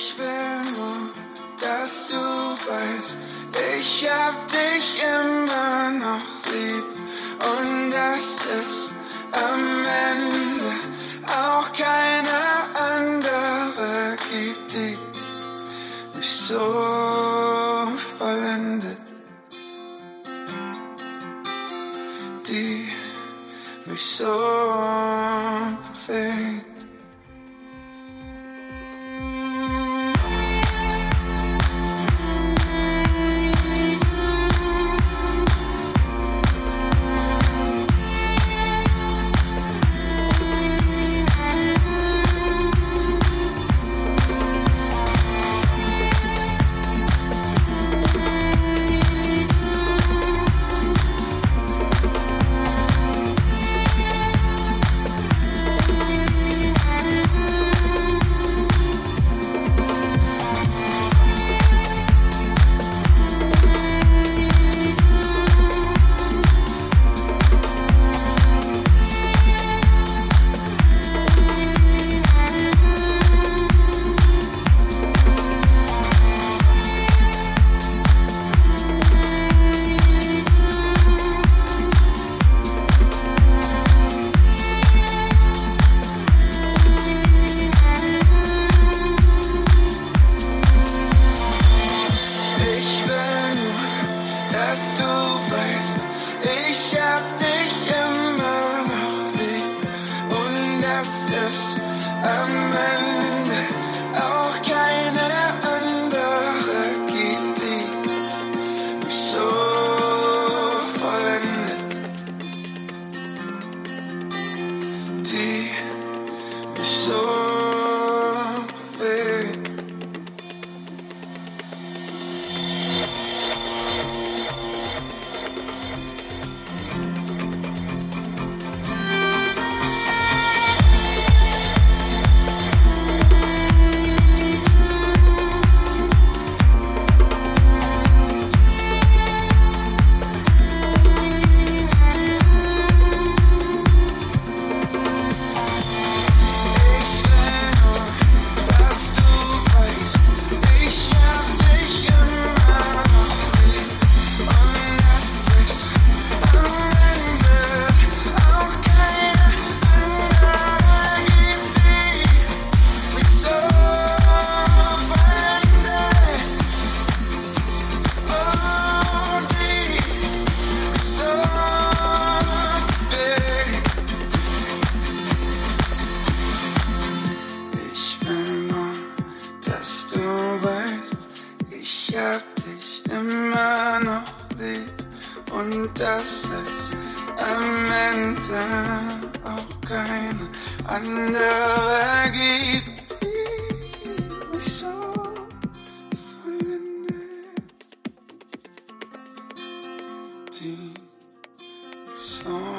Ich will nur, dass du weißt, ich hab dich immer noch lieb. Und dass es am Ende auch keine andere gibt, die mich so vollendet, die mich so am Ende auch keine andere gibt, die mich so vollendet, die mich so genau weißt, ich hab dich immer noch lieb. Und dass es am Ende auch keine andere gibt, die mich so vollendet, die so